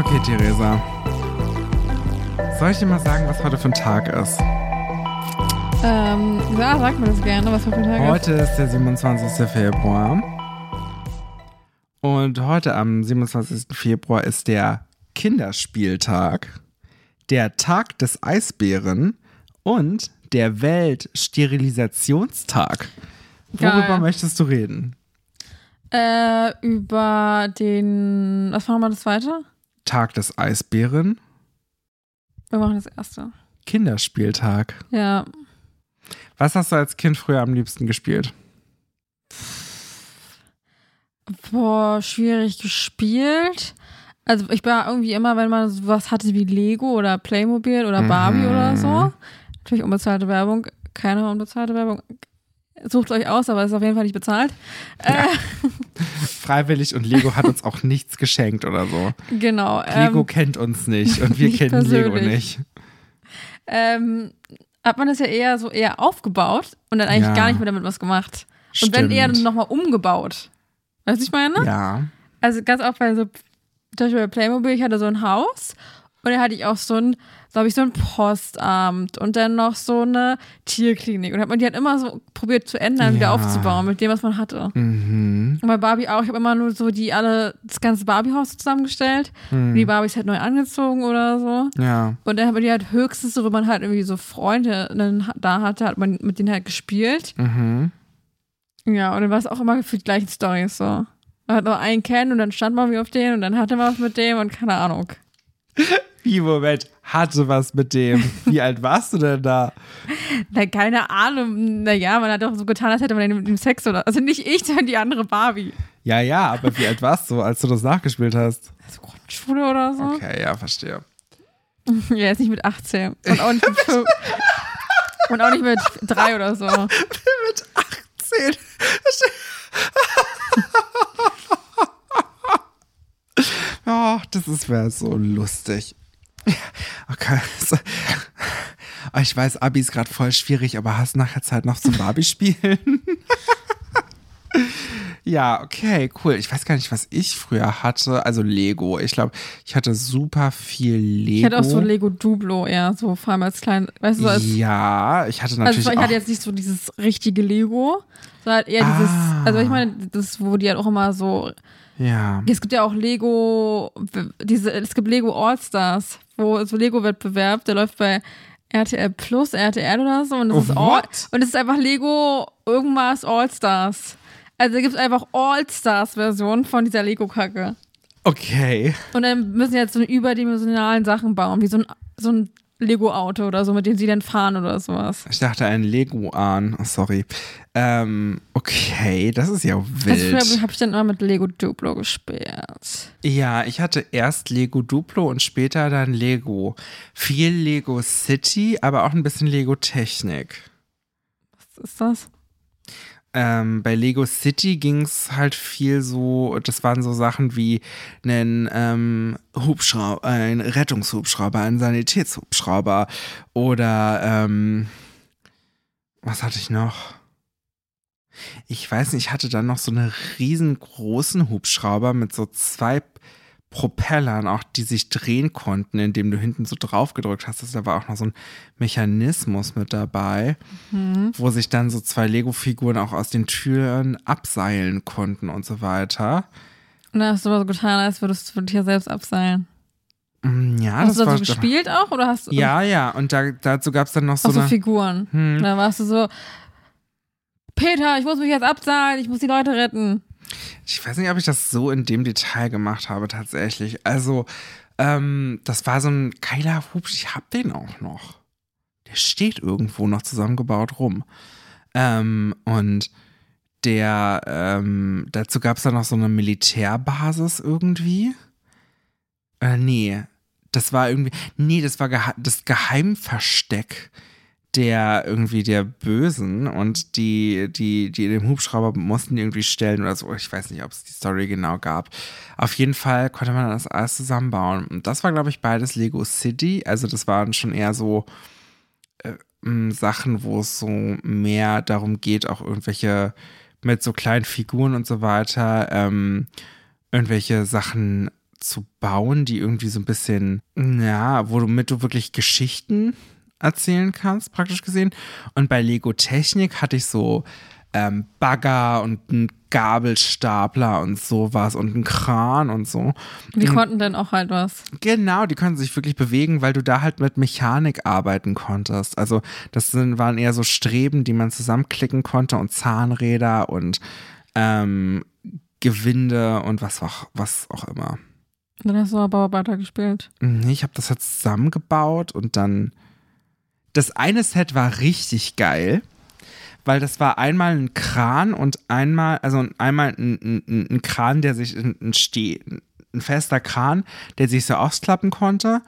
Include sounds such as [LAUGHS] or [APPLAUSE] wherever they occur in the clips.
Okay, Theresa. Soll ich dir mal sagen, was heute für ein Tag ist? Ähm, ja, sag mir das gerne, was für ein Tag Heute ist der 27. Februar. Und heute am 27. Februar ist der Kinderspieltag, der Tag des Eisbären und der Weltsterilisationstag. Worüber Geil. möchtest du reden? Äh, über den. Was machen wir das zweite? Tag des Eisbären, Wir machen das erste. Kinderspieltag. Ja. Was hast du als Kind früher am liebsten gespielt? Boah, schwierig gespielt. Also ich war irgendwie immer, wenn man sowas hatte wie Lego oder Playmobil oder Barbie Mhm. oder so. Natürlich unbezahlte Werbung. Keine unbezahlte Werbung. Sucht euch aus, aber ist auf jeden Fall nicht bezahlt. Äh, Freiwillig und Lego hat uns auch [LAUGHS] nichts geschenkt oder so. genau. Lego Ähm, kennt uns nicht und wir [LAUGHS] nicht kennen Lego persönlich. nicht. ähm, hat man das ja eher so eher aufgebaut und dann eigentlich Ja. gar nicht mehr damit was gemacht. Und wenn eher Stimmt. nochmal umgebaut. Weißt du, ich meine? Ja. Also ganz oft bei so, zum Beispiel bei Playmobil, ich hatte so ein Haus und da hatte ich auch so ein, glaube ich, so ein Postamt und dann noch so eine Tierklinik. Und hat man die halt immer so probiert zu ändern, wieder Ja. aufzubauen mit dem, was man hatte. Mhm. Und bei Barbie auch, ich habe immer nur so die alle, das ganze Barbie-Haus zusammengestellt. Und die Barbies halt neu angezogen oder so. Ja. Und dann hat man die halt höchstens, so wenn man halt irgendwie so Freunde dann da hatte, hat man mit denen halt gespielt. Mhm. Ja, und dann war es auch immer gefühlt gleiche Storys so. Man hat noch einen kennen und dann stand man wie auf den und dann hatte man was mit dem und keine Ahnung. [LAUGHS] Wie, Moment, hatte was mit dem. Wie alt warst du denn da? Na, keine Ahnung. Naja, man hat doch so getan, als hätte man mit dem Sex oder. Also nicht ich, sondern die andere Barbie. Ja, ja, aber wie alt warst du, als du das nachgespielt hast? Also Grundschule oder so. Okay, ja, verstehe. Ja, jetzt nicht mit 18. Und auch nicht mit 5. Und auch nicht mit 3 oder so. Mit 18. [LAUGHS] Oh, das wäre so lustig. [LAUGHS] Okay. Oh, Ich weiß, Abi ist gerade voll schwierig, aber hast nachher Zeit noch zum Barbie spielen? [LAUGHS] ja, okay, cool. Ich weiß gar nicht, was ich früher hatte. Also Lego. Ich glaube, ich hatte super viel Lego. Ich hatte auch so Lego Duplo eher, so vor allem als klein. Weißt du, als. ja, ich hatte Also natürlich ich auch. hatte jetzt nicht so dieses richtige Lego, sondern eher dieses, Ah. also ich meine, das, wo die halt auch immer so ja. Es gibt ja auch Lego, diese, es gibt Lego All-Stars, wo so Lego-Wettbewerb, der läuft bei RTL Plus, RTL oder so. Und das, Oh, ist, all, und ist einfach Lego irgendwas All-Stars. Also da gibt es einfach All-Stars-Version von dieser Lego-Kacke. Okay. Und dann müssen jetzt so eine überdimensionalen Sachen bauen, wie so ein, so ein Lego-Auto oder so, mit dem sie dann fahren oder sowas. Ich dachte ein Lego-Ahn. Oh, sorry. Ähm, okay, das ist ja Also wild. früher habe ich dann immer mit Lego Duplo gespielt. Ja, ich hatte erst Lego Duplo und später dann Lego. Viel Lego City, aber auch ein bisschen Lego Technik. Was ist das? Ähm, bei Lego City ging es halt viel so, das waren so Sachen wie einen ähm, Hubschrauber, ein Rettungshubschrauber, ein Sanitätshubschrauber oder ähm, was hatte ich noch? Ich weiß nicht, ich hatte dann noch so einen riesengroßen Hubschrauber mit so zwei Propellern, auch die sich drehen konnten, indem du hinten so drauf gedrückt hast. Also da war auch noch so ein Mechanismus mit dabei wo sich dann so zwei Lego-Figuren auch aus den Türen abseilen konnten und so weiter. Und dann hast du aber so getan, als würdest du dich ja selbst abseilen. Mm, Ja, Hast du das da war. so gespielt auch? Oder hast du Ja, ja, und da, dazu gab es dann noch so so eine. Figuren? Hm. Da warst du so, Peter, ich muss mich jetzt abseilen, ich muss die Leute retten. Ich weiß nicht, ob ich das so in dem Detail gemacht habe, tatsächlich. Also, ähm, das war so ein geiler Hubsch. Ich hab den auch noch. Der steht irgendwo noch zusammengebaut rum. Ähm, und der, ähm, dazu gab es dann noch so eine Militärbasis irgendwie. Äh, nee, das war irgendwie, nee, das war geha das Geheimversteck der irgendwie der Bösen und die, die, die den Hubschrauber mussten irgendwie stellen oder so. Ich weiß nicht, ob es die Story genau gab. Auf jeden Fall konnte man das alles zusammenbauen. Und das war, glaube ich, beides Lego City. Also das waren schon eher so äh, Sachen, wo es so mehr darum geht, auch irgendwelche mit so kleinen Figuren und so weiter, ähm, irgendwelche Sachen zu bauen, die irgendwie so ein bisschen, ja, womit du wirklich Geschichten erzählen kannst, praktisch gesehen. Und bei Lego Technik hatte ich so ähm, Bagger und einen Gabelstapler und sowas und einen Kran und so. Die konnten dann auch halt was. Genau, die konnten sich wirklich bewegen, weil du da halt mit Mechanik arbeiten konntest. Also das sind, waren eher so Streben, die man zusammenklicken konnte und Zahnräder und ähm, Gewinde und was auch, was auch immer. Dann hast du aber Bauarbeiter gespielt. Nee, ich habe das halt zusammengebaut und dann. Das eine Set war richtig geil, weil das war einmal ein Kran und einmal, also einmal ein, ein, ein Kran, der sich, ein, ein, Steh, ein fester Kran, der sich so ausklappen konnte,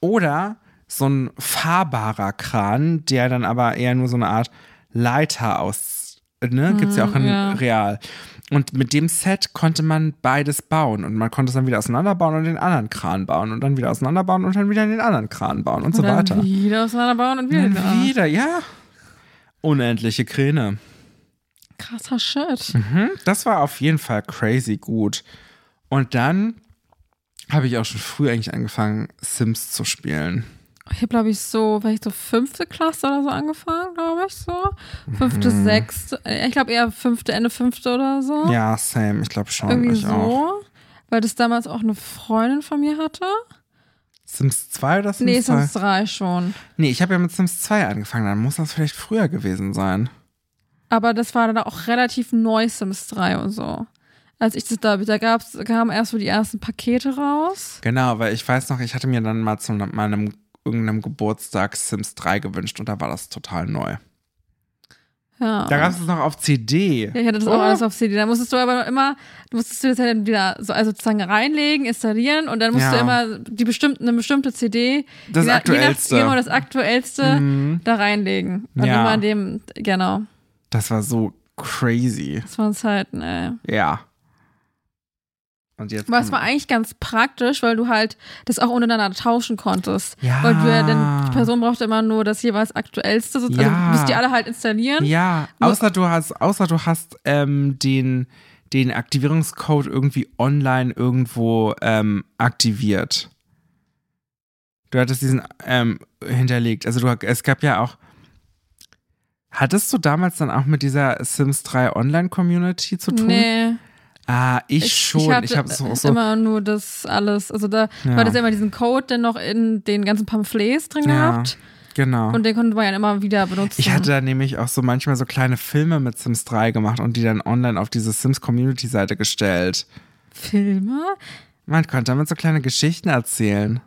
oder so ein fahrbarer Kran, der dann aber eher nur so eine Art Leiter aus, ne, gibt's ja auch in ja. Real. Und mit dem Set konnte man beides bauen und man konnte es dann wieder auseinanderbauen und den anderen Kran bauen und dann wieder auseinanderbauen und dann wieder den anderen Kran bauen und, so und dann weiter. wieder auseinanderbauen und wieder. Und wieder. dann wieder, ja. Unendliche Kräne. Krasser Shit. Mhm, das war auf jeden Fall crazy gut. Und dann habe ich auch schon früh eigentlich angefangen, Sims zu spielen. Ich habe, glaube ich, so, weil ich so fünfte Klasse oder so angefangen, glaube ich, so. Fünfte, Mhm. sechste. äh, Ich glaube eher fünfte, Ende fünfte oder so. Ja, same, ich glaube schon. Irgendwie ich so. auch. Weil das damals auch eine Freundin von mir hatte. Sims 2 oder Sims Nee, 2? Sims 3 schon. Nee, ich habe ja mit Sims 2 angefangen, dann muss das vielleicht früher gewesen sein. Aber das war dann auch relativ neu, Sims 3 und so. Als ich das da, da gab's, kamen erst so die ersten Pakete raus. Genau, weil ich weiß noch, ich hatte mir dann mal zu meinem irgendeinem Geburtstag Sims 3 gewünscht und da war das total neu. Ja. Da gab es es noch auf CD. Ja, ich hatte das auch Oh. alles auf CD. Da musstest du aber immer, du musstest du das halt wieder so, also sozusagen reinlegen, installieren und dann musst Ja. du immer die bestimmte, eine bestimmte CD, Das je Aktuellste. Je nach, genau, das aktuellste Mhm. da reinlegen. Und Ja. immer dem, genau. Das war so crazy. Das waren Zeiten, ey. Ja. Und jetzt. Aber es war eigentlich ganz praktisch, weil du halt das auch untereinander tauschen konntest. Ja. Weil du ja dann, die Person brauchte immer nur das jeweils aktuellste, so, Ja. also müsst ihr alle halt installieren. Ja, außer du hast, außer du hast ähm, den, den Aktivierungscode irgendwie online irgendwo ähm, aktiviert. Du hattest diesen ähm, hinterlegt. Also du, es gab ja auch. Hattest du damals dann auch mit dieser Sims 3 Online-Community zu tun? Nee. Ah, ich, schon. Ich, hatte habe so, so immer nur das alles. Also da Ja. war das immer diesen Code dann noch in den ganzen Pamphlets drin Ja. gehabt. genau. Und den konnte man ja immer wieder benutzen. Ich hatte da nämlich auch so manchmal so kleine Filme mit Sims 3 gemacht und die dann online auf diese Sims Community Seite gestellt. Filme? Man konnte damit so kleine Geschichten erzählen.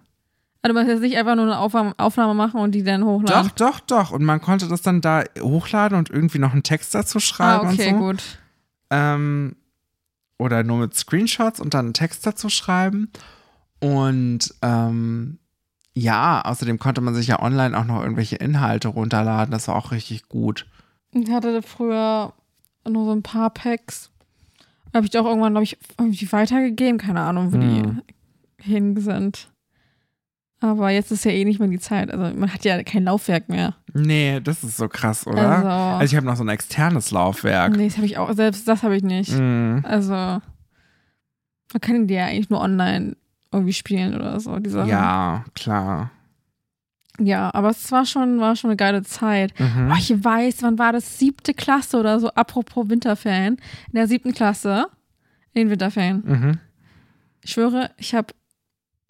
Also man jetzt nicht einfach nur eine Aufnahme, Aufnahme machen und die dann hochladen. Doch, doch, doch. Und man konnte das dann da hochladen und irgendwie noch einen Text dazu Ah, schreiben okay, und so. gut. Ähm, oder nur mit Screenshots und dann einen Text dazu schreiben. Und ähm, ja, außerdem konnte man sich ja online auch noch irgendwelche Inhalte runterladen. Das war auch richtig gut. Ich hatte früher nur so ein paar Packs. Habe ich auch irgendwann, glaube ich, irgendwie weitergegeben. Keine Ahnung, wo Hm. die hin sind. Aber jetzt ist ja eh nicht mehr die Zeit. Also man hat ja kein Laufwerk mehr. Nee, das ist so krass, oder? Also, Also ich habe noch so ein externes Laufwerk. nee, das habe ich auch. Selbst das habe ich nicht. Mhm. Also man kann die ja eigentlich nur online irgendwie spielen oder so. Die Sachen. Ja, klar. Ja, aber es war schon, war schon eine geile Zeit. Mhm. Oh, ich weiß, wann war das? Siebte Klasse oder so, apropos Winterferien. In der siebten Klasse, in den Winterferien. Mhm. Ich schwöre, ich habe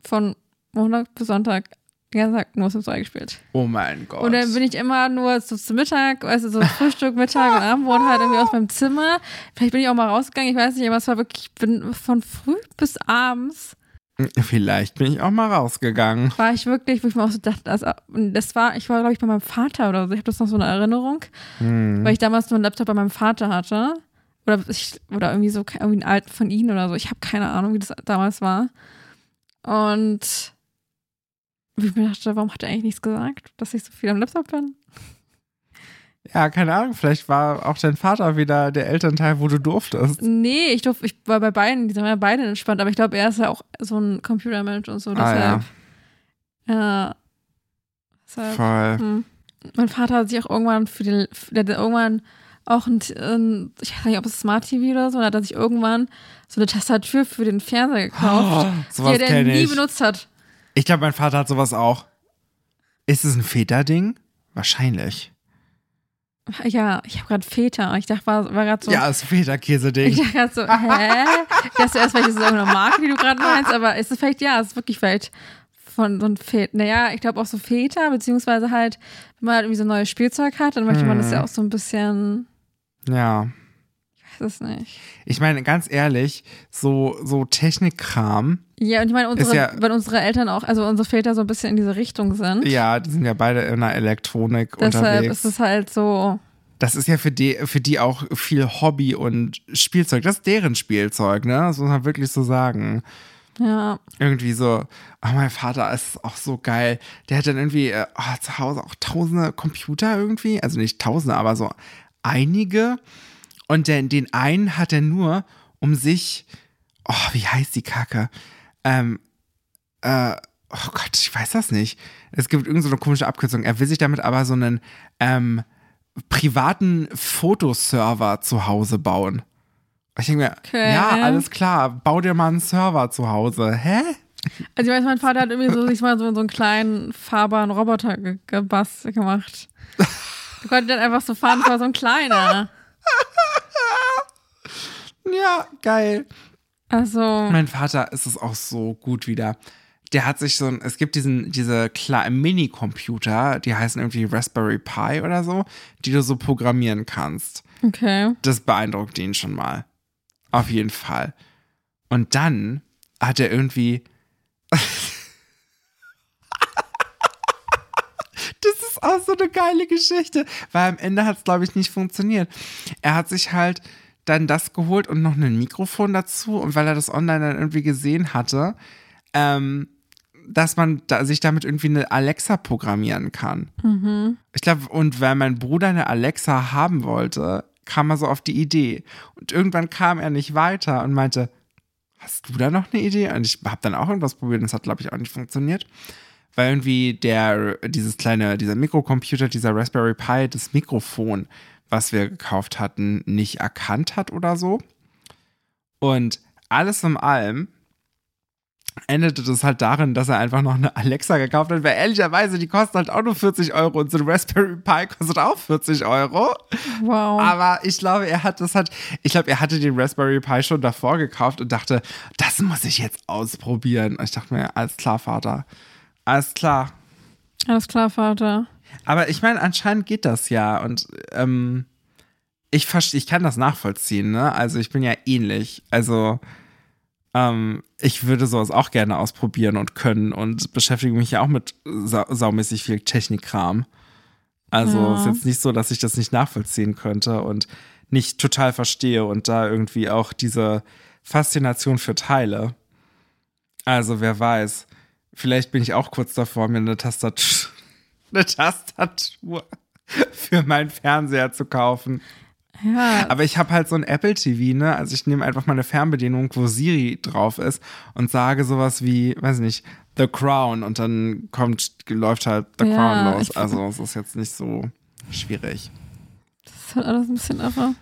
von Montag bis Sonntag den ganzen Tag nur Sims 2 gespielt. Oh mein Gott. Und dann bin ich immer nur so zu Mittag, du, so Frühstück, Mittag und Abendbrot halt irgendwie aus meinem Zimmer. Vielleicht bin ich auch mal rausgegangen, ich weiß nicht, aber es war wirklich, ich bin von früh bis abends Vielleicht bin ich auch mal rausgegangen. war ich wirklich, wo ich mir auch so dachte, das, das war, ich war, glaube ich, bei meinem Vater oder so. Ich habe das noch so eine Erinnerung, Mhm. weil ich damals nur einen Laptop bei meinem Vater hatte. Oder, ich, oder irgendwie so, irgendwie einen alten von ihm oder so. Ich habe keine Ahnung, wie das damals war. Und wie ich mir dachte, warum hat er eigentlich nichts gesagt, dass ich so viel am Laptop bin? Ja, keine Ahnung. Vielleicht war auch dein Vater wieder der Elternteil, wo du durftest. Nee, ich durfte, ich war bei beiden, die sind ja beide entspannt, aber ich glaube, er ist ja auch so ein Computermensch und so. Ah, Deshalb, ja. Deshalb, Voll. hm. Mein Vater hat sich auch irgendwann für den, der hat irgendwann auch ein, ich weiß nicht, ob es Smart TV oder so, da hat er sich irgendwann so eine Tastatur für den Fernseher gekauft, Oh, die er nie benutzt hat. Ich glaube, mein Vater hat sowas auch. Ist es ein Väterding? Wahrscheinlich. Ja, ich habe gerade Väter. Ich dachte, war, war gerade so. Ja, ist ein Väterkäse-Ding. Ich dachte gerade so, hä? Ich dachte erst, vielleicht ist es irgendeine Marke, die du gerade meinst, aber ist es vielleicht, ja, es ist wirklich vielleicht von so einem Väter. Naja, ich glaube auch so Väter, beziehungsweise halt, wenn man halt irgendwie so neues Spielzeug hat, dann möchte man das Mhm. ja auch so ein bisschen, Ja. Weiß es nicht. Ich meine, ganz ehrlich, so, so Technikkram, Ja, und ich meine, unsere, ja- wenn unsere Eltern auch, also unsere Väter so ein bisschen in diese Richtung sind, ja, die sind ja beide in der Elektronik deshalb unterwegs. ist es halt so, Das ist ja für die, für die auch viel Hobby und Spielzeug. Das ist deren Spielzeug, ne? Das muss man wirklich so sagen. ja, Irgendwie so, oh, mein Vater ist auch so geil. Der hat dann irgendwie äh, oh, zu Hause auch tausende Computer irgendwie. Also nicht tausende, aber so einige. Und den, den einen hat er nur, um sich, oh, wie heißt die Kacke? Ähm, äh, oh Gott, ich weiß das nicht. Es gibt irgendeine so eine komische Abkürzung. Er will sich damit aber so einen ähm, privaten Fotoserver zu Hause bauen. Ich denke mir, Okay. ja, alles klar, bau dir mal einen Server zu Hause. Hä? Also ich weiß, mein Vater hat irgendwie so sich mal so, so einen kleinen fahrbaren Roboter ge gemacht. [LAUGHS] Der konnte dann einfach so fahren, das war so ein kleiner. Ja, geil. Also, Mein Vater ist es auch so gut wieder. Der hat sich so ein, es gibt diesen, diese kleinen Mini-Computer, die heißen irgendwie Raspberry Pi oder so, die du so programmieren kannst. okay. Das beeindruckt ihn schon mal. Auf jeden Fall. Und dann hat er irgendwie. [LAUGHS] Das ist auch so eine geile Geschichte, weil am Ende hat es, glaube ich, nicht funktioniert. Er hat sich halt dann das geholt und noch ein Mikrofon dazu und weil er das online dann irgendwie gesehen hatte, ähm, dass man da, sich damit irgendwie eine Alexa programmieren kann. Ich glaube, und weil mein Bruder eine Alexa haben wollte, kam er so auf die Idee. Und irgendwann kam er nicht weiter und meinte, hast du da noch eine Idee? Und ich habe dann auch irgendwas probiert und es hat, glaube ich, auch nicht funktioniert. Weil irgendwie der, dieses kleine, dieser Mikrocomputer, dieser Raspberry Pi, das Mikrofon, was wir gekauft hatten, nicht erkannt hat oder so. Und alles in allem endete das halt darin, dass er einfach noch eine Alexa gekauft hat, weil ehrlicherweise, die kostet halt auch nur 40 Euro und so ein Raspberry Pi kostet auch 40 Euro. Wow. Aber ich glaube, er hat das halt, ich glaube, er hatte den Raspberry Pi schon davor gekauft und dachte, das muss ich jetzt ausprobieren. Und ich dachte mir, alles klar, Vater. Alles klar. Alles klar, Vater. Aber ich meine, anscheinend geht das ja und ähm, ich, ich kann das nachvollziehen, ne? Also ich bin ja ähnlich. Also ähm, ich würde sowas auch gerne ausprobieren und können und beschäftige mich ja auch mit sa saumäßig viel Technikkram. Also Ja. ist jetzt nicht so, dass ich das nicht nachvollziehen könnte und nicht total verstehe und da irgendwie auch diese Faszination für Teile. Also wer weiß, vielleicht bin ich auch kurz davor, mir eine Tastatur, eine Tastatur für meinen Fernseher zu kaufen. Ja, Aber ich habe halt so ein Apple TV, ne? Also ich nehme einfach meine Fernbedienung, wo Siri drauf ist und sage sowas wie, weiß nicht, The Crown und dann kommt, läuft halt The Ja, Crown los. Also es ist jetzt nicht so schwierig. das ist halt alles ein bisschen irre.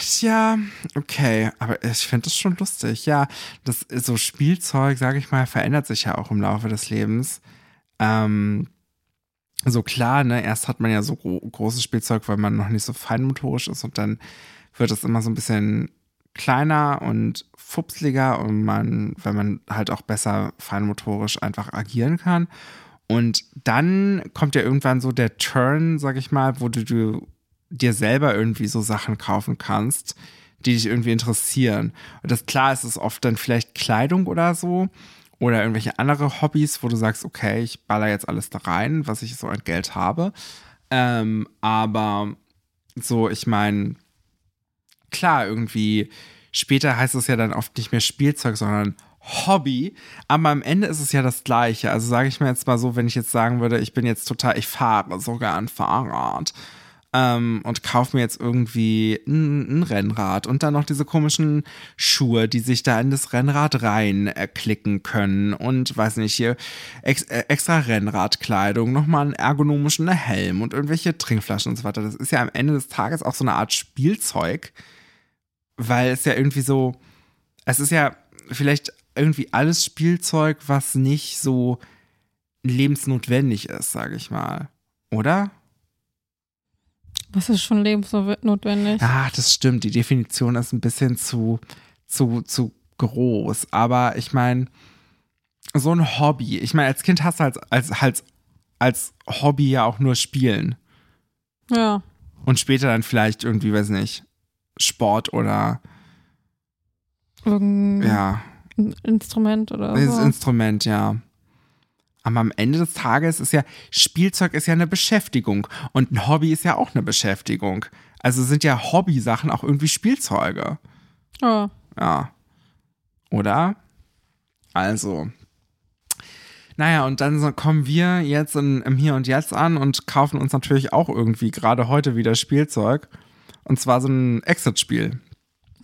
Tja, okay, aber ich finde das schon lustig. Ja, das ist so Spielzeug, sage ich mal, verändert sich ja auch im Laufe des Lebens. Ähm, so klar, ne, erst hat man ja so gro großes Spielzeug, weil man noch nicht so feinmotorisch ist und dann wird es immer so ein bisschen kleiner und fupsliger und man, weil man halt auch besser feinmotorisch einfach agieren kann. Und dann kommt ja irgendwann so der Turn, sag ich mal, wo du, du dir selber irgendwie so Sachen kaufen kannst, die dich irgendwie interessieren. Und das klar ist es oft dann vielleicht Kleidung oder so oder irgendwelche andere Hobbys, wo du sagst, okay, ich baller jetzt alles da rein, was ich so an Geld habe. Ähm, aber so, ich meine, klar, irgendwie später heißt es ja dann oft nicht mehr Spielzeug, sondern Hobby. Aber am Ende ist es ja das Gleiche. Also sage ich mir jetzt mal so, wenn ich jetzt sagen würde, ich bin jetzt total, ich fahre sogar ein Fahrrad. Ähm, und kaufe mir jetzt irgendwie ein, ein, Rennrad und dann noch diese komischen Schuhe, die sich da in das Rennrad reinklicken äh, können und weiß nicht, hier ex, äh, extra Rennradkleidung, nochmal einen ergonomischen Helm und irgendwelche Trinkflaschen und so weiter. Das ist ja am Ende des Tages auch so eine Art Spielzeug, weil es ja irgendwie so, es ist ja vielleicht irgendwie alles Spielzeug, was nicht so lebensnotwendig ist, sage ich mal. Oder? Was ist schon lebensnotwendig? Ah, das stimmt. Die Definition ist ein bisschen zu, zu, zu groß. Aber ich meine, so ein Hobby. Ich meine, als Kind hast du als, als, als, als Hobby ja auch nur Spielen. Ja. Und später dann vielleicht irgendwie, weiß nicht, Sport oder Irgendein ja. Instrument oder so. Das Instrument, ja. Aber am Ende des Tages ist ja, Spielzeug ist ja eine Beschäftigung und ein Hobby ist ja auch eine Beschäftigung. Also sind ja Hobbysachen auch irgendwie Spielzeuge. Oh. Ja. Oder? Also. Naja, und dann kommen wir jetzt in, im Hier und Jetzt an und kaufen uns natürlich auch irgendwie gerade heute wieder Spielzeug. Und zwar so ein Exit-Spiel.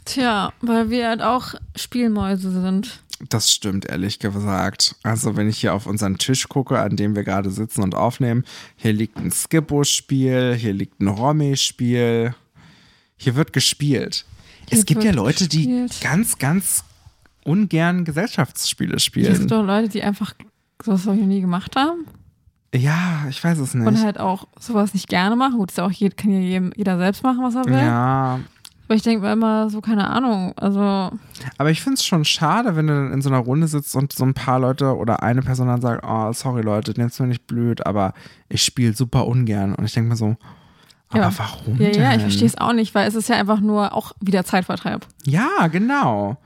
Tja, weil wir halt auch Spielmäuse sind. Das stimmt, ehrlich gesagt. Also, wenn ich hier auf unseren Tisch gucke, an dem wir gerade sitzen und aufnehmen, hier liegt ein Skippo-Spiel, hier liegt ein Romy-Spiel. Hier wird gespielt. Hier es gibt ja Leute, die gespielt. ganz, ganz ungern Gesellschaftsspiele Es spielen. gibt doch Leute, die einfach sowas noch nie gemacht haben Ja, ich weiß es und nicht. halt auch sowas nicht gerne machen. Gut, ist ja auch jeder, kann ja jeder selbst machen, was er will. Ja, Aber ich denke mir immer so, keine Ahnung. Also, aber ich finde es schon schade, wenn du dann in so einer Runde sitzt und so ein paar Leute oder eine Person dann sagt, oh, sorry Leute, nehmt's mir nicht blöd, aber ich spiele super ungern. Und ich denke mir so, aber Ja. warum ja, denn? ja, ich verstehe es auch nicht, weil es ist ja einfach nur auch wieder Zeitvertreib. Ja, genau.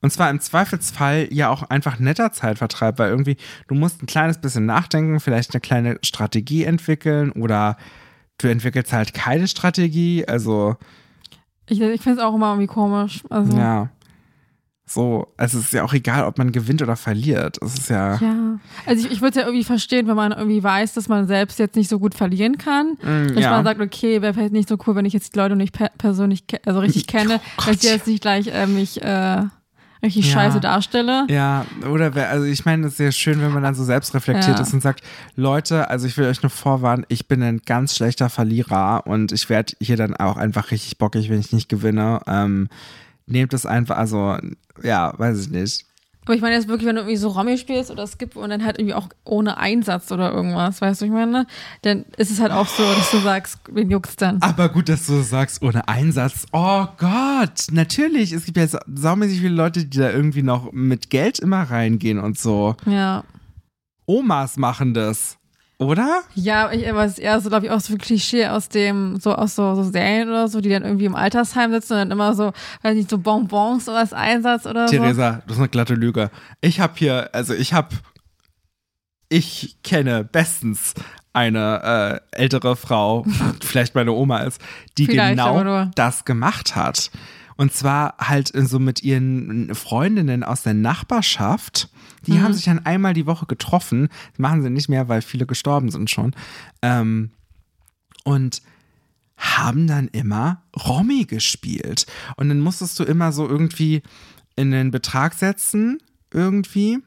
Und zwar im Zweifelsfall ja auch einfach netter Zeitvertreib, weil irgendwie du musst ein kleines bisschen nachdenken, vielleicht eine kleine Strategie entwickeln oder du entwickelst halt keine Strategie. Also, Ich, ich finde es auch immer irgendwie komisch. Also, ja. So, also es ist ja auch egal, ob man gewinnt oder verliert. Es ist ja. Ja. Also ich, ich würde es ja irgendwie verstehen, wenn man irgendwie weiß, dass man selbst jetzt nicht so gut verlieren kann. Mm, Dass ja. man sagt, okay, wäre vielleicht nicht so cool, wenn ich jetzt die Leute nicht per persönlich, also richtig kenne, Oh dass ich jetzt nicht gleich äh, mich äh, richtig Ja. scheiße darstelle. Ja, oder wer, also ich meine, es ist sehr schön, wenn man dann so selbstreflektiert Ja. ist und sagt, Leute, also ich will euch nur vorwarnen, ich bin ein ganz schlechter Verlierer und ich werde hier dann auch einfach richtig bockig, wenn ich nicht gewinne. Ähm, nehmt es einfach, also ja, weiß ich nicht. Aber ich meine jetzt wirklich, wenn du irgendwie so Romy spielst oder Skip und dann halt irgendwie auch ohne Einsatz oder irgendwas, weißt du, ich meine, dann ist es halt auch so, dass du sagst, wen juckt's denn? Aber gut, dass du sagst, ohne Einsatz. Oh Gott, natürlich. Es gibt ja sa- saumäßig viele Leute, die da irgendwie noch mit Geld immer reingehen und so. Ja. Omas machen das, oder? Ja, ich, aber es ist eher so, glaube ich, auch so ein Klischee aus dem, so aus so, so Serien oder so, die dann irgendwie im Altersheim sitzen und dann immer so, weiß nicht, so Bonbons oder als Einsatz oder so. Theresa, das ist eine glatte Lüge. Ich habe hier, also ich habe, ich kenne bestens eine äh, ältere Frau, [LAUGHS] vielleicht meine Oma ist, die Vielleicht, genau das gemacht hat. Und zwar halt so mit ihren Freundinnen aus der Nachbarschaft. Die Mhm. haben sich dann einmal die Woche getroffen. Das machen sie nicht mehr, weil viele gestorben sind schon. Ähm, und haben dann immer Romy gespielt. Und dann musstest du immer so irgendwie in den Betrag setzen, irgendwie,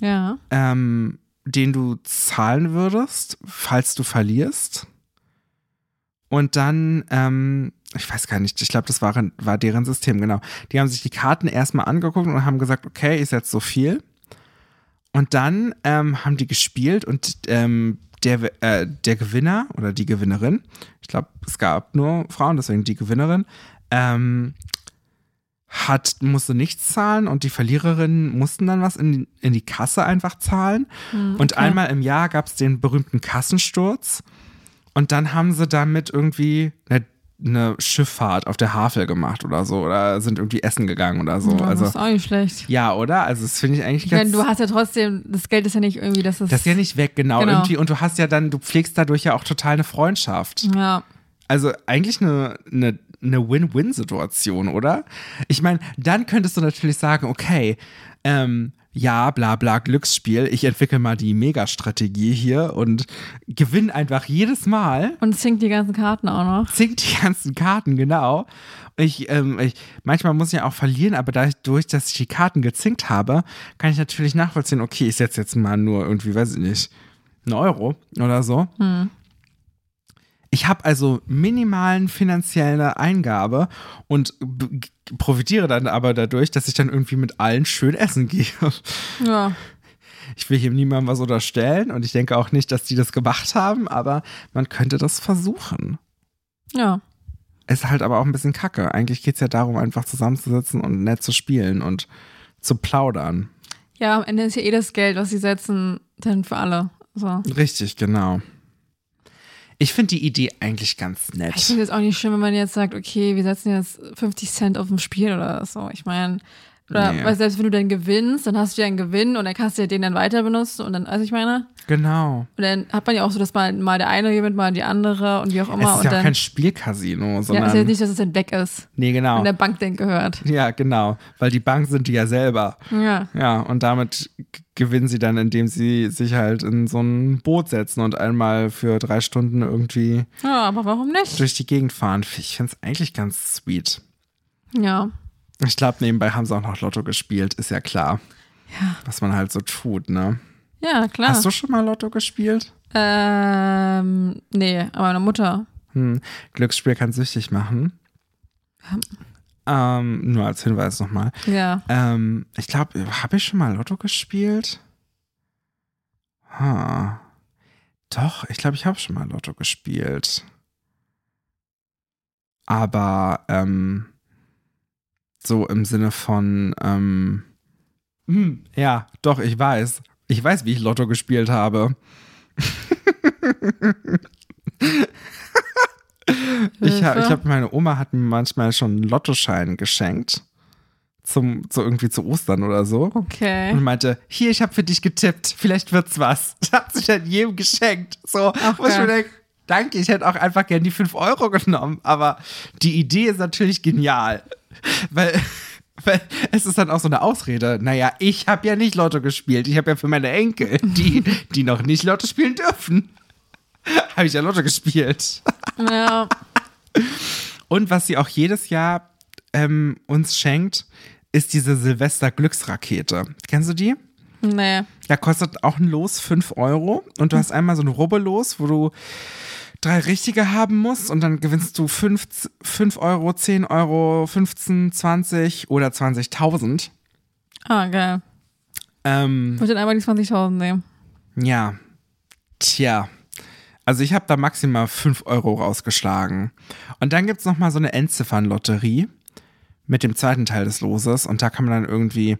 Ja. ähm, den du zahlen würdest, falls du verlierst. Und dann, ähm, ich weiß gar nicht, ich glaube, das war, war deren System, genau. Die haben sich die Karten erstmal angeguckt und haben gesagt, okay, ich setze so viel. Und dann ähm, haben die gespielt und ähm, der, äh, der Gewinner oder die Gewinnerin, ich glaube, es gab nur Frauen, deswegen die Gewinnerin, ähm, hat, musste nichts zahlen und die Verliererinnen mussten dann was in, die- in die Kasse einfach zahlen. Und okay. einmal im Jahr gab es den berühmten Kassensturz. Und dann haben sie damit irgendwie eine, eine Schifffahrt auf der Havel gemacht oder so. Oder sind irgendwie essen gegangen oder so. Ja, also, das ist auch nicht schlecht. ja, oder? Also, das finde ich eigentlich Ich ganz. meine, du hast ja trotzdem, das Geld ist ja nicht irgendwie, dass es. das ist ja nicht weg, genau, Genau. irgendwie. Und du hast ja dann, du pflegst dadurch ja auch total eine Freundschaft. Ja. Also eigentlich eine, eine, eine Win-Win-Situation, oder? Ich meine, dann könntest du natürlich sagen, okay, ähm, ja, bla bla Glücksspiel, ich entwickle mal die Mega-Strategie hier und gewinne einfach jedes Mal. Und zinkt die ganzen Karten auch noch. Zinkt die ganzen Karten, genau. Ich, ähm, ich, manchmal muss ich ja auch verlieren, aber dadurch, dass ich die Karten gezinkt habe, kann ich natürlich nachvollziehen, okay, ich setze jetzt mal nur irgendwie, weiß ich nicht, einen Euro oder so. Hm. Ich habe also minimalen finanzielle Eingabe und profitiere dann aber dadurch, dass ich dann irgendwie mit allen schön essen gehe. [LAUGHS] Ja. Ich will hier niemandem was unterstellen und ich denke auch nicht, dass die das gemacht haben, aber man könnte das versuchen. Ja. Ist halt aber auch ein bisschen kacke. Eigentlich geht es ja darum, einfach zusammenzusitzen und nett zu spielen und zu plaudern. Ja, am Ende ist ja eh das Geld, was sie setzen, dann für alle. So. Richtig, genau. Ich finde die Idee eigentlich ganz Ich nett. finde es auch nicht schön, wenn man jetzt sagt, okay, wir setzen jetzt 50 Cent auf ein Spiel oder so. Ich meine, oder Nee. weil selbst wenn du dann gewinnst, dann hast du ja einen Gewinn und dann kannst du ja den dann weiter benutzen und dann, also ich meine, Genau. und dann hat man ja auch so, dass mal, mal der eine gewinnt, mal die andere und wie auch Es immer. ist und ja auch kein Spielcasino, ja, sondern. ist ja nicht, dass es dann weg ist nee, genau. und der Bank dann gehört. Ja, genau. Weil die Bank sind die ja selber. Ja. Ja, und damit gewinnen sie dann, indem sie sich halt in so ein Boot setzen und einmal für drei Stunden irgendwie ja, aber warum nicht? durch die Gegend fahren. Ich finde es eigentlich ganz sweet. Ja. Ich glaube, nebenbei haben sie auch noch Lotto gespielt, ist ja klar. Ja. Was man halt so tut, ne? Ja, klar. Hast du schon mal Lotto gespielt? Ähm, nee, aber meine Mutter. Hm. Glücksspiel kann süchtig machen. Ähm, nur als Hinweis nochmal. Ja. Ähm, ich glaube, habe ich schon mal Lotto gespielt? Ha. Doch, ich glaube, ich habe schon mal Lotto gespielt. Aber ähm, so im Sinne von, ähm, hm, ja, doch, ich weiß. Ich weiß, wie ich Lotto gespielt habe. [LAUGHS] Ich, ha, ich habe meine Oma hat mir manchmal schon einen Lottoschein geschenkt. Zum, so irgendwie zu Ostern oder so. Okay. Und meinte, hier, ich habe für dich getippt, vielleicht wird's was. Das hat sich dann jedem geschenkt. So, Ach, wo ich mir geil. Danke, ich hätte auch einfach gern die 5 Euro genommen. Aber die Idee ist natürlich genial. Weil, [LAUGHS] weil es ist dann auch so eine Ausrede. Naja, ich habe ja nicht Lotto gespielt. Ich habe ja für meine Enkel, die, [LAUGHS] die noch nicht Lotto spielen dürfen, [LAUGHS] habe ich ja Lotto gespielt. Ja. Und was sie auch jedes Jahr ähm, uns schenkt, ist diese Silvester-Glücksrakete. Kennst du die? Nee. Ja, kostet auch ein Los 5 Euro. Und du hast einmal so ein Rubbellos, wo du drei richtige haben musst und dann gewinnst du 5, 5 Euro, 10 Euro, 15, 20 oder 20.000. Ah, geil. Ähm, Ich würde dann einmal die 20.000 nehmen. ja, tja. Also ich habe da maximal 5 Euro rausgeschlagen. Und dann gibt es nochmal so eine Endziffernlotterie mit dem zweiten Teil des Loses. Und da kann man dann irgendwie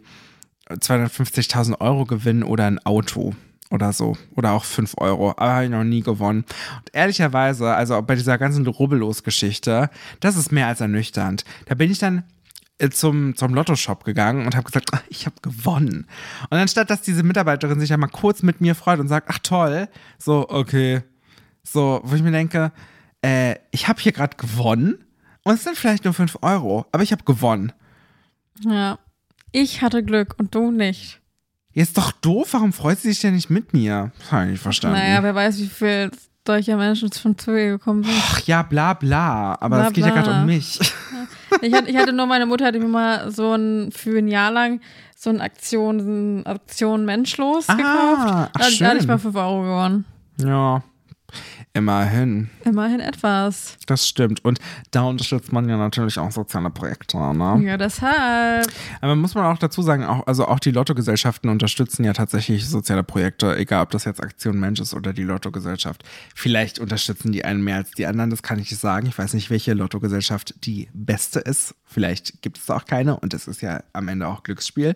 250.000 Euro gewinnen oder ein Auto oder so. Oder auch 5 Euro. Aber habe ich noch nie gewonnen. Und ehrlicherweise, also bei dieser ganzen Rubbellos-Geschichte, das ist mehr als ernüchternd. Da bin ich dann äh, zum, zum Lottoshop gegangen und habe gesagt, "Ah, ich habe gewonnen. Und anstatt, dass diese Mitarbeiterin sich ja mal kurz mit mir freut und sagt, ach toll, so, okay. So, wo ich mir denke, äh, ich habe hier gerade gewonnen und es sind vielleicht nur 5 Euro, aber ich habe gewonnen. Ja. Ich hatte Glück und du nicht. Jetzt doch doof, warum freut sie sich denn nicht mit mir? Das habe ich nicht verstanden. Naja, wer weiß, wie viel solcher Menschen schon zu ihr gekommen sind. Ach ja, bla bla, aber Bla, es geht ja bla. gerade um mich. Ich hatte, ich hatte nur, meine Mutter hatte mir mal so ein, für ein Jahr lang so eine Aktion, Aktion Menschlos Ah, gekauft. ach, da, da hatte ich mal 5 Euro gewonnen. Ja, immerhin. Immerhin etwas. Das stimmt. Und da unterstützt man ja natürlich auch soziale Projekte. Ne? Ja, deshalb. Aber muss man auch dazu sagen, auch, also auch die Lottogesellschaften unterstützen ja tatsächlich soziale Projekte, egal ob das jetzt Aktion Mensch ist oder die Lottogesellschaft. Vielleicht unterstützen die einen mehr als die anderen, das kann ich nicht sagen. Ich weiß nicht, welche Lottogesellschaft die beste ist. Vielleicht gibt es da auch keine und es ist ja am Ende auch Glücksspiel.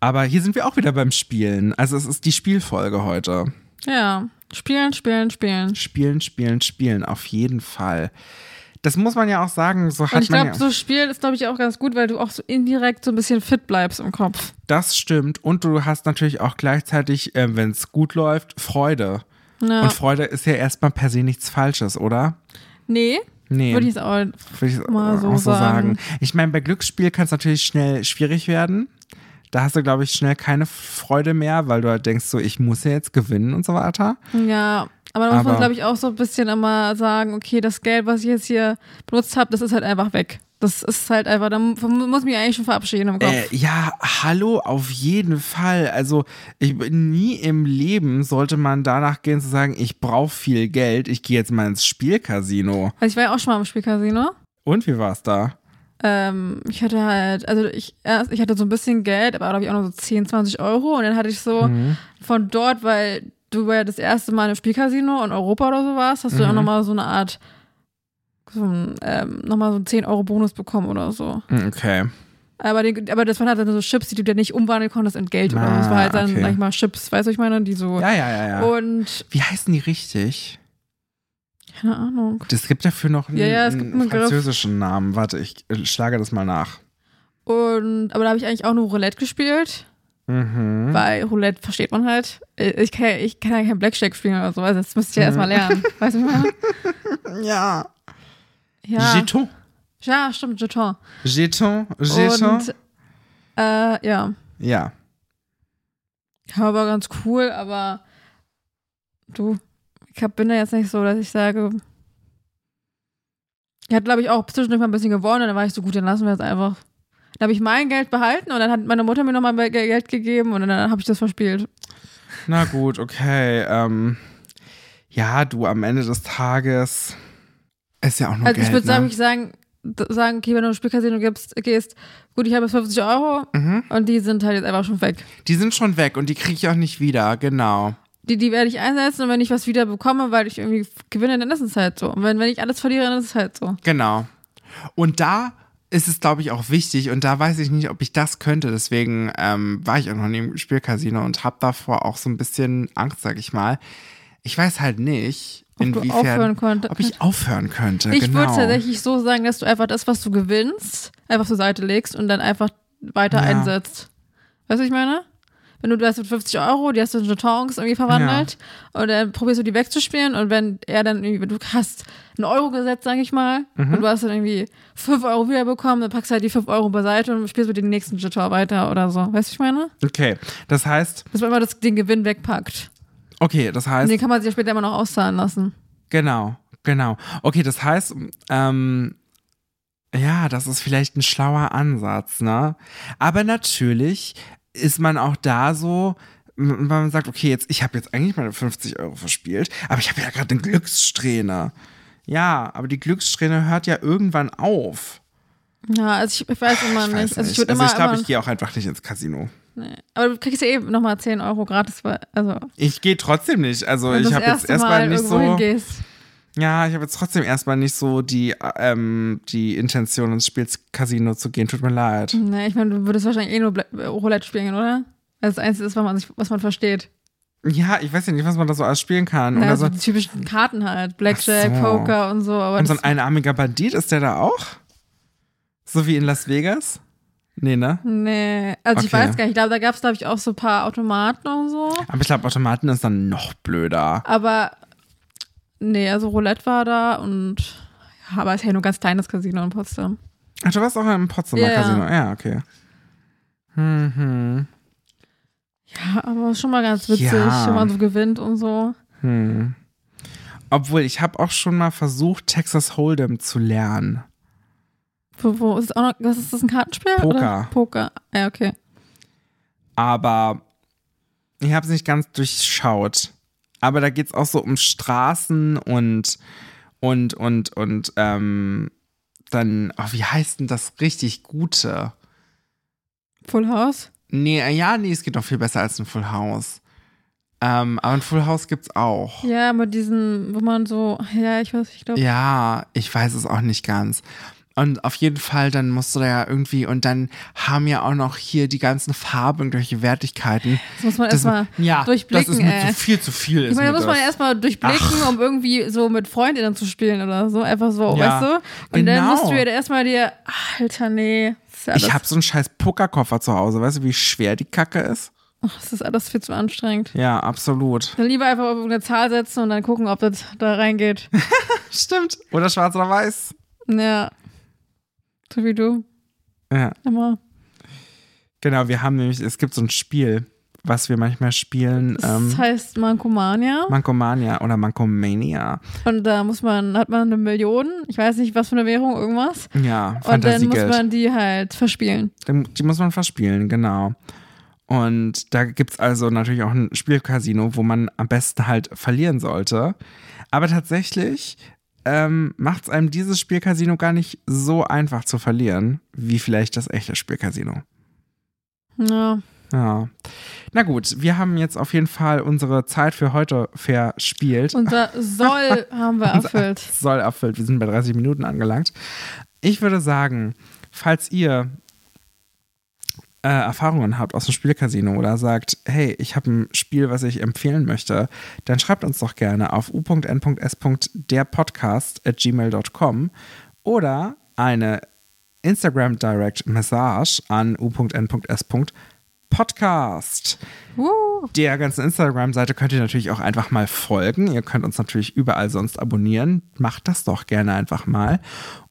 Aber hier sind wir auch wieder beim Spielen. Also es ist die Spielfolge heute. Ja. Spielen, spielen, spielen. Spielen, spielen, spielen, auf jeden Fall. Das muss man ja auch sagen, so Und hat ich man glaube, ja. so Spielen ist, glaube ich, auch ganz gut, weil du auch so indirekt so ein bisschen fit bleibst im Kopf. Das stimmt. Und du hast natürlich auch gleichzeitig, äh, wenn es gut läuft, Freude. Ja. Und Freude ist ja erstmal per se nichts Falsches, oder? nee, Nee. würde ich es auch. Würde ich mal so so sagen. sagen. Ich meine, bei Glücksspiel kann es natürlich schnell schwierig werden. Da hast du, glaube ich, schnell keine Freude mehr, weil du halt denkst, so, ich muss ja jetzt gewinnen und so weiter. Ja, aber da muss man, glaube ich, auch so ein bisschen immer sagen, okay, das Geld, was ich jetzt hier benutzt habe, das ist halt einfach weg. Das ist halt einfach, da mu- muss ich mich eigentlich schon verabschieden im Kopf. Äh, ja, hallo, auf jeden Fall. Also, ich, nie im Leben sollte man danach gehen zu sagen, ich brauche viel Geld, ich gehe jetzt mal ins Spielcasino. Also ich war ja auch schon mal im Spielcasino. Und wie war's da? Ähm, ich hatte halt, also ich, erst, ich hatte so ein bisschen Geld, aber glaube ich auch nur so 10, 20 Euro. Und dann hatte ich so Mhm. von dort, weil du ja das erste Mal im Spielcasino in Europa oder so warst, hast du auch Mhm. nochmal so eine Art, so ein, ähm, nochmal so einen 10 Euro Bonus bekommen oder so. Hm, Okay. Aber, den, aber das waren halt dann so Chips, die du dir nicht umwandeln konntest in Geld oder so. Das war halt dann, Ah, okay. sag ich mal, Chips, weißt du, ich meine, die so. Ja, ja, ja, ja. Und, Wie heißen die richtig? Keine Ahnung. Es gibt dafür noch einen, Ja, ja, einen französischen Namen. Warte, ich äh, schlage das mal nach. Und, aber da habe ich eigentlich auch nur Roulette gespielt. Mhm. Weil Roulette versteht man halt. Ich kann, ja- ich kann ja kein Blackjack spielen oder so. Also das müsste ich ja Mhm. erstmal lernen. [LAUGHS] Weißt du, meine? Ja. Ja. Jeton. ja, stimmt, Jeton. Jeton. Jeton. Und äh, ja. Ja. Ja, war ganz cool, aber du, ich hab, bin da jetzt nicht so, dass ich sage. Ich hatte, glaube ich, auch zwischendurch mal ein bisschen gewonnen und dann war ich so gut, dann lassen wir es einfach. Dann habe ich mein Geld behalten und dann hat meine Mutter mir nochmal Geld gegeben und dann habe ich das verspielt. Na gut, okay. Ähm, ja, du, am Ende des Tages ist ja auch nur Also Geld, ich würde ne? sagen, ich sagen, okay, wenn du ins Spielcasino gibst, gehst, gut, ich habe jetzt 50 Euro Mhm. und die sind halt jetzt einfach schon weg. Die sind schon weg und die kriege ich auch nicht wieder, genau. Die, die werde ich einsetzen und wenn ich was wieder bekomme, weil ich irgendwie gewinne, dann ist es halt so. Und wenn, wenn ich alles verliere, dann ist es halt so. Genau. Und da ist es, glaube ich, auch wichtig und da weiß ich nicht, ob ich das könnte. Deswegen ähm, war ich auch noch nie im Spielcasino und habe davor auch so ein bisschen Angst, sag ich mal. Ich weiß halt nicht, Ob inwiefern, ob ich aufhören könnte. Ich genau. würde tatsächlich so sagen, dass du einfach das, was du gewinnst, einfach zur Seite legst und dann einfach weiter Ja. einsetzt. Weißt du, was ich meine? Wenn du, du hast 50 Euro, die hast du in Jetons irgendwie verwandelt und dann probierst du die wegzuspielen und wenn er dann irgendwie, du hast einen Euro gesetzt, sag ich mal, Mhm. und du hast dann irgendwie 5 Euro wiederbekommen, dann packst du halt die 5 Euro beiseite und spielst mit dem nächsten Jeton weiter oder so. Weißt du, was ich meine? Okay, das heißt, Dass man immer das, den Gewinn wegpackt. okay, das Und heißt, den kann man sich ja später immer noch auszahlen lassen. Genau, genau. Okay, das heißt, ähm, ja, das ist vielleicht ein schlauer Ansatz, ne? Aber natürlich ist man auch da so, weil man sagt, okay, jetzt, ich habe jetzt eigentlich meine 50 Euro verspielt, aber ich habe ja gerade eine Glückssträhne. Ja, aber die Glückssträhne hört ja irgendwann auf. Ja, also ich, ich weiß immer Ich nicht. weiß Also ich nicht. Also ich glaube, ich gehe auch einfach nicht ins Casino. Nee. Aber du kriegst ja eben nochmal 10 Euro gratis, also Ich gehe trotzdem nicht. Also ich habe jetzt erstmal Mal nicht so. hingehst. Ja, ich habe jetzt trotzdem erstmal nicht so die, ähm, die Intention, ins Spielcasino zu gehen. Tut mir leid. Nee, ich meine, du würdest wahrscheinlich eh nur Bla Roulette spielen, oder? Das Einzige ist, was man, sich, was man versteht. Ja, ich weiß ja nicht, was man da so alles spielen kann. Ja, Oder so die typischen Karten halt. Blackjack, so. Poker und so. Aber Und so ein einarmiger Bandit, ist der da auch? So wie in Las Vegas? Nee, ne? nee, also ich Okay. weiß gar nicht. Ich glaube, da gab es, glaube ich, auch so ein paar Automaten und so. Aber ich glaube, Automaten ist dann noch blöder. Aber nee, also Roulette war da und ja, aber es ist ja nur ein ganz kleines Casino in Potsdam. Ach, du warst auch im Potsdamer Ja. Casino. Ja, okay. Hm, Ja, aber schon mal ganz witzig, Ja. wenn man so gewinnt und so. hm, hm. Obwohl, ich habe auch schon mal versucht, Texas Hold'em zu lernen. Wo, wo ist es auch noch, was ist das ein Kartenspiel? Poker. Oder? Poker. Ja, okay. aber ich habe es nicht ganz durchschaut. Aber da geht es auch so um Straßen und und und und ähm, dann, oh, wie heißt denn das richtig Gute? Full House? Nee, äh, ja, nee, es geht noch viel besser als ein Full House. Ähm, aber ein Full House gibt's auch. Ja, mit diesen, wo man so, ja, ich weiß, ich glaube. Ja, ich weiß es auch nicht ganz. Und auf jeden Fall, dann musst du da ja irgendwie, und dann haben ja auch noch hier die ganzen Farben, irgendwelche Wertigkeiten. Das muss man Das, erstmal ja, durchblicken, das ist mir zu viel, zu viel. Ich meine, da mir muss man das. erstmal durchblicken, um irgendwie so mit Freundinnen zu spielen oder so. Einfach so, Ja, weißt du? Und dann genau. musst du ja erstmal dir, Alter, nee. Das ist, Ich habe so einen scheiß Pokerkoffer zu Hause. Weißt du, wie schwer die Kacke ist? ach, das ist alles viel zu anstrengend. Ja, absolut. Dann lieber einfach auf eine Zahl setzen und dann gucken, ob das da reingeht. [LAUGHS] Stimmt. Oder schwarz oder weiß. ja. So wie du. Ja, Immer. Genau, wir haben nämlich, es gibt so ein Spiel, was wir manchmal spielen. Das Ähm, heißt Mankomania. Mankomania oder Mankomania. Und da muss man, hat man eine Million, ich weiß nicht, was für eine Währung, irgendwas. Ja, Und dann muss man die halt verspielen. Die muss man verspielen, genau. Und da gibt es also natürlich auch ein Spielcasino, wo man am besten halt verlieren sollte. Aber tatsächlich ähm, macht es einem dieses Spielcasino gar nicht so einfach zu verlieren, wie vielleicht das echte Spielcasino. Ja. Ja. Na gut, wir haben jetzt auf jeden Fall unsere Zeit für heute verspielt. Unser Soll [LAUGHS] haben wir erfüllt. Soll erfüllt. Wir sind bei 30 Minuten angelangt. Ich würde sagen, falls ihr äh, Erfahrungen habt aus dem Spielcasino oder sagt, hey, ich habe ein Spiel, was ich empfehlen möchte, dann schreibt uns doch gerne auf u.n.s.derpodcast at gmail.com oder eine Instagram Direct Message an u.n.s.podcast. Uh, Der ganzen Instagram-Seite könnt ihr natürlich auch einfach mal folgen. Ihr könnt uns natürlich überall sonst abonnieren. Macht das doch gerne einfach mal.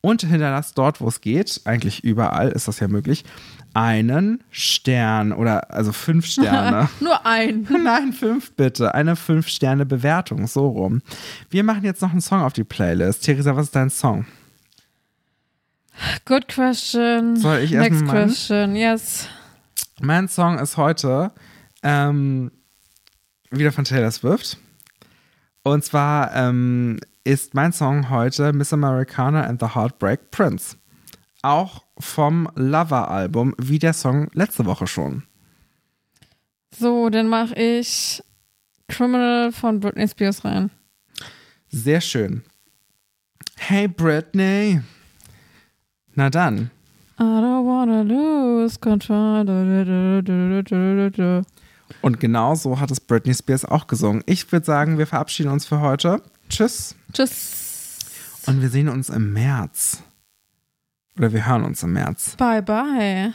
Und hinterlasst dort, wo es geht, eigentlich überall ist das ja möglich, einen Stern oder also fünf Sterne. [LAUGHS] nur ein. [LAUGHS] Nein, fünf bitte. Eine Fünf-Sterne-Bewertung, so rum. Wir machen jetzt noch einen Song auf die Playlist. Theresa, was ist dein Song? Good question. Soll ich erst Next question, yes. Mein Song ist heute ähm, wieder von Taylor Swift. Und zwar ähm, ist mein Song heute Miss Americana and the Heartbreak Prince. Auch vom Lover-Album, wie der Song letzte Woche schon. So, dann mache ich Criminal von Britney Spears rein. Sehr schön. Hey Britney. Na dann. I don't wanna lose control. Und genau so hat es Britney Spears auch gesungen. Ich würde sagen, wir verabschieden uns für heute. Tschüss. Tschüss. Und wir sehen uns im März. Oder wir hören uns im März. Bye bye.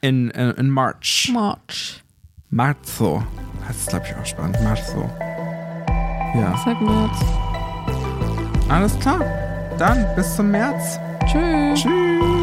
In, in, in March. March. Marzo. Heißt es, glaube ich, auch spannend. Marzo. Ja. Sag jetzt. Alles klar. Dann bis zum März. Tschüss. Tschüss.